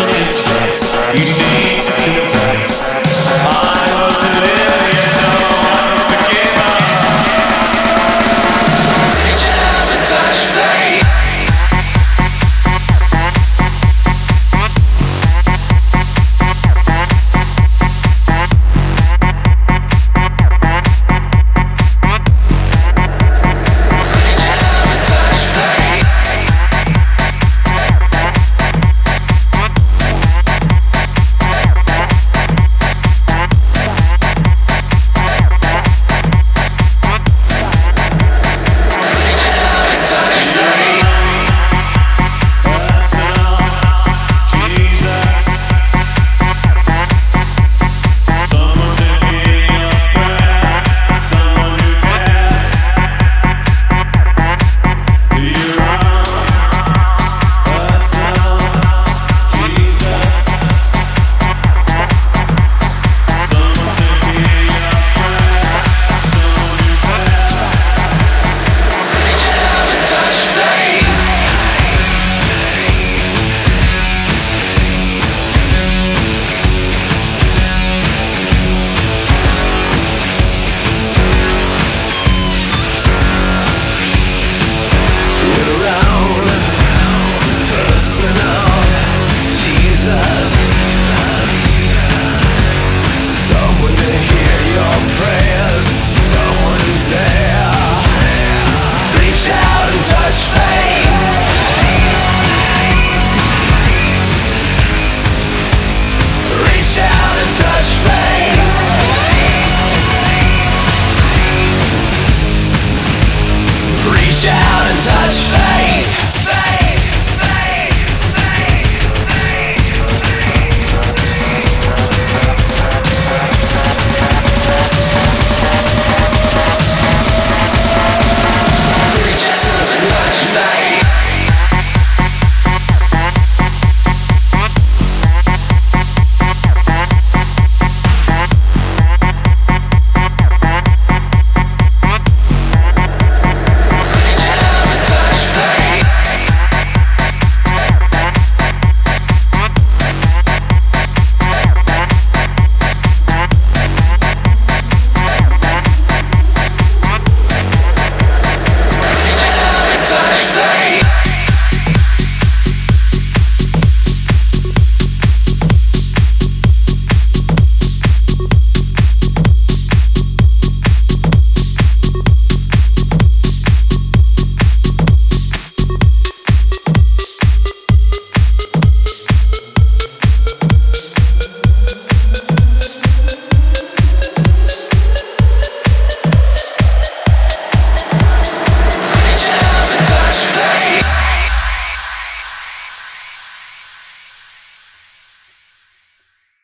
you need